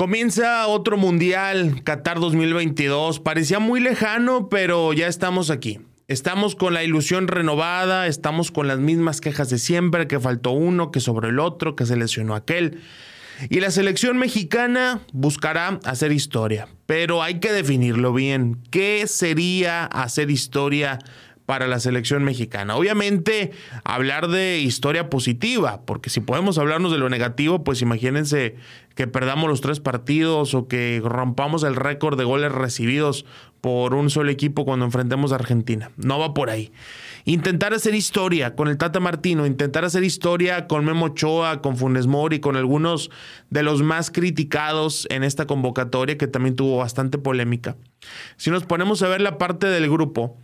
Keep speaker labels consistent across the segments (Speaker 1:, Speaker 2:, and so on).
Speaker 1: Comienza otro mundial, Qatar 2022. Parecía muy lejano, pero ya estamos aquí. Estamos con la ilusión renovada, estamos con las mismas quejas de siempre, que faltó uno, que sobre el otro, que se lesionó aquel. Y la selección mexicana buscará hacer historia, pero hay que definirlo bien. ¿Qué sería hacer historia para la selección mexicana. Obviamente, hablar de historia positiva, porque si podemos hablarnos de lo negativo, pues imagínense que perdamos los tres partidos o que rompamos el récord de goles recibidos por un solo equipo cuando enfrentemos a Argentina. No va por ahí. Intentar hacer historia con el Tata Martino, intentar hacer historia con Memo Ochoa, con Funes Mori, con algunos de los más criticados en esta convocatoria que también tuvo bastante polémica. Si nos ponemos a ver la parte del grupo,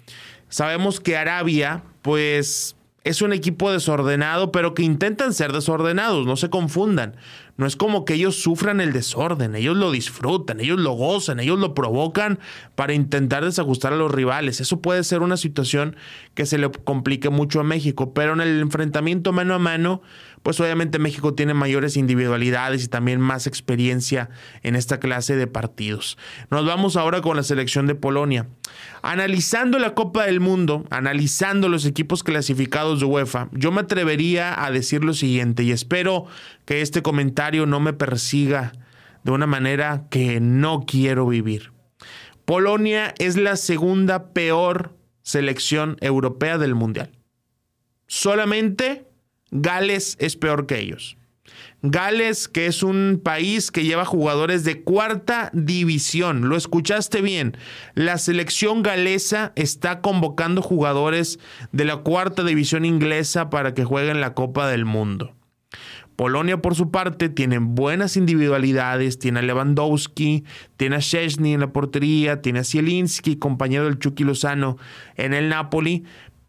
Speaker 1: Sabemos que Arabia, pues, es un equipo desordenado, pero que intentan ser desordenados, no se confundan. No es como que ellos sufran el desorden, ellos lo disfrutan, ellos lo gozan, ellos lo provocan para intentar desajustar a los rivales. Eso puede ser una situación que se le complique mucho a México, pero en el enfrentamiento mano a mano, pues obviamente México tiene mayores individualidades y también más experiencia en esta clase de partidos. Nos vamos ahora con la selección de Polonia. Analizando la Copa del Mundo, analizando los equipos clasificados de UEFA, yo me atrevería a decir lo siguiente y espero que este comentario no me persiga de una manera que no quiero vivir. Polonia es la segunda peor selección europea del Mundial. Solamente Gales es peor que ellos. Gales, que es un país que lleva jugadores de cuarta división. Lo escuchaste bien. La selección galesa está convocando jugadores de la cuarta división inglesa para que jueguen la Copa del Mundo. Polonia, por su parte, tiene buenas individualidades. Tiene a Lewandowski, tiene a Szczesny en la portería, tiene a Zielinski, compañero del Chucky Lozano en el Napoli.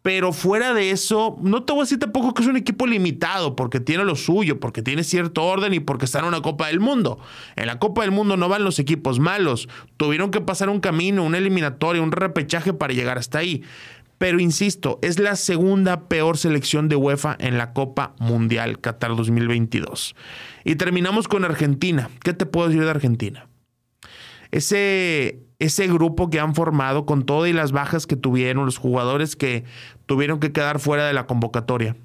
Speaker 1: Pero fuera de eso, no te voy a decir tampoco que es un equipo limitado, porque tiene lo suyo, porque tiene cierto orden y porque está en una Copa del Mundo. En la Copa del Mundo no van los equipos malos. Tuvieron que pasar un camino, una eliminatoria, un repechaje para llegar hasta ahí. Pero insisto, es la segunda peor selección de UEFA en la Copa Mundial Qatar 2022. Y terminamos con Argentina. ¿Qué te puedo decir de Argentina? Ese, ese grupo que han formado con todas y las bajas que tuvieron, los jugadores que tuvieron que quedar fuera de la convocatoria.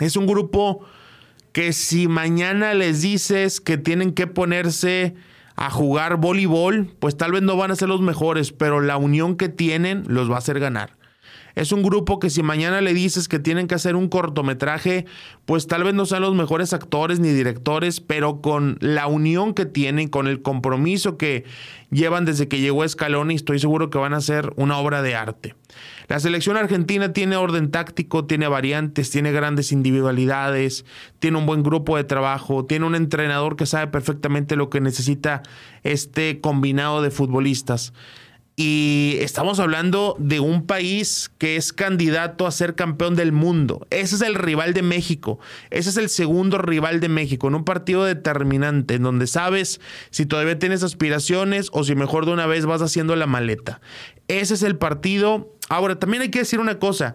Speaker 1: Es un grupo que si mañana les dices que tienen que ponerse a jugar voleibol, pues tal vez no van a ser los mejores, pero la unión que tienen los va a hacer ganar. Es un grupo que si mañana le dices que tienen que hacer un cortometraje, pues tal vez no sean los mejores actores ni directores, pero con la unión que tienen, con el compromiso que llevan desde que llegó Scaloni, estoy seguro que van a ser una obra de arte. La selección argentina tiene orden táctico, tiene variantes, tiene grandes individualidades, tiene un buen grupo de trabajo, tiene un entrenador que sabe perfectamente lo que necesita este combinado de futbolistas. Y estamos hablando de un país que es candidato a ser campeón del mundo. Ese es el rival de México. Ese es el segundo rival de México en un partido determinante en donde sabes si todavía tienes aspiraciones o si mejor de una vez vas haciendo la maleta. Ese es el partido. Ahora, también hay que decir una cosa.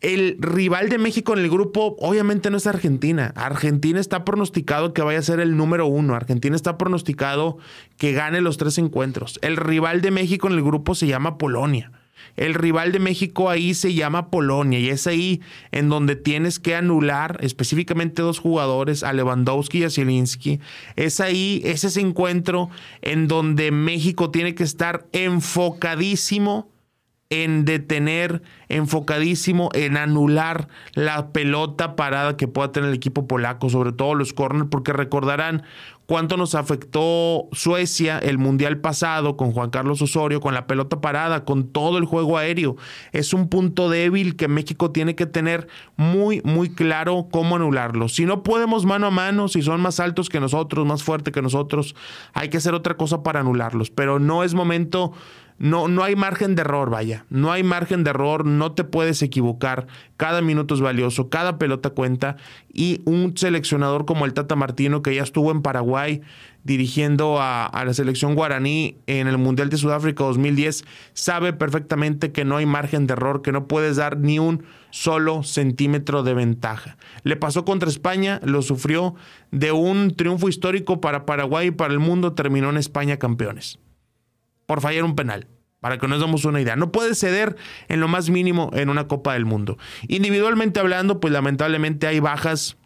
Speaker 1: El rival de México en el grupo obviamente no es Argentina. Argentina está pronosticado que vaya a ser el número uno. Argentina está pronosticado que gane los tres encuentros. El rival de México en el grupo se llama Polonia. El rival de México ahí se llama Polonia y es ahí en donde tienes que anular específicamente dos jugadores, a Lewandowski y a Zielinski. Es ahí, es ese encuentro en donde México tiene que estar enfocadísimo en detener, enfocadísimo en anular la pelota parada que pueda tener el equipo polaco, sobre todo los corners, porque recordarán cuánto nos afectó Suecia el mundial pasado con Juan Carlos Osorio, con la pelota parada, con todo el juego aéreo. Es un punto débil que México tiene que tener muy, muy claro cómo anularlo. Si no podemos mano a mano, si son más altos que nosotros, más fuertes que nosotros, hay que hacer otra cosa para anularlos, pero no es momento no, no hay margen de error, vaya. No hay margen de error, no te puedes equivocar. Cada minuto es valioso, cada pelota cuenta. Y un seleccionador como el Tata Martino, que ya estuvo en Paraguay, Dirigiendo a, la selección guaraní en el Mundial de Sudáfrica 2010, sabe perfectamente que no hay margen de error, que no puedes dar ni un solo centímetro de ventaja. Le pasó contra España, lo sufrió de un triunfo histórico para Paraguay y para el mundo, terminó en España campeones. Por fallar un penal para que nos demos una idea. No puede ceder en lo más mínimo en una Copa del Mundo. Individualmente hablando, pues lamentablemente hay bajas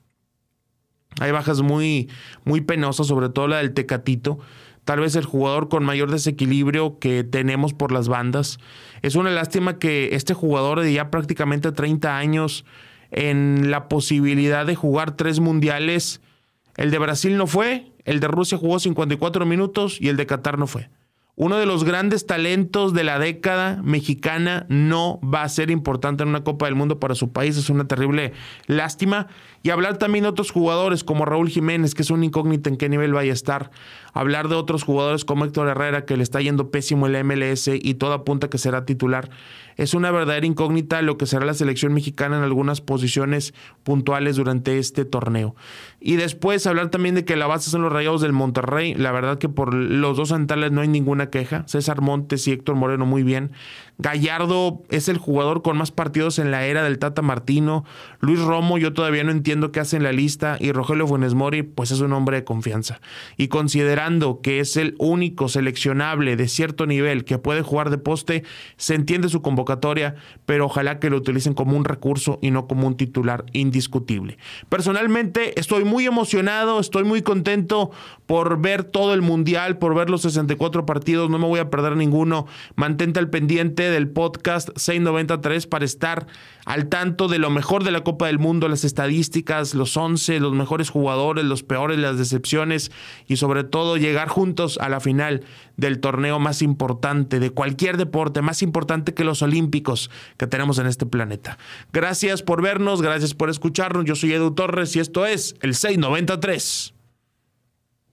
Speaker 1: hay bajas muy, muy penosas, sobre todo la del Tecatito. Tal vez el jugador con mayor desequilibrio que tenemos por las bandas. Es una lástima que este jugador de ya prácticamente 30 años en la posibilidad de jugar tres mundiales, el de Brasil no fue, el de Rusia jugó 54 minutos y el de Qatar no fue uno de los grandes talentos de la década mexicana no va a ser importante en una Copa del Mundo para su país. Es una terrible lástima. Y hablar también de otros jugadores como Raúl Jiménez, que es un incógnito en qué nivel vaya a estar. Hablar de otros jugadores como Héctor Herrera, que le está yendo pésimo el MLS y todo apunta que será titular. Es una verdadera incógnita lo que será la selección mexicana en algunas posiciones puntuales durante este torneo. Y después hablar también de que la base son los rayados del Monterrey. La verdad que por los dos centrales no hay ninguna queja. César Montes y Héctor Moreno muy bien. Gallardo es el jugador con más partidos en la era del Tata Martino. Luis Romo, yo todavía no entiendo qué hace en la lista. Y Rogelio Funes Mori, pues es un hombre de confianza. Y considerando que es el único seleccionable de cierto nivel que puede jugar de poste, se entiende su convocatoria, pero ojalá que lo utilicen como un recurso y no como un titular indiscutible. Personalmente estoy muy emocionado, estoy muy contento por ver todo el mundial, por ver los 64 partidos, no me voy a perder ninguno. Mantente al pendiente del podcast 693 para estar al tanto de lo mejor de la Copa del Mundo, las estadísticas, los 11, los mejores jugadores, los peores, las decepciones y sobre todo llegar juntos a la final del torneo más importante de cualquier deporte, más importante que los olímpicos que tenemos en este planeta. Gracias por vernos, gracias por escucharnos. Yo soy Edu Torres y esto es el 693.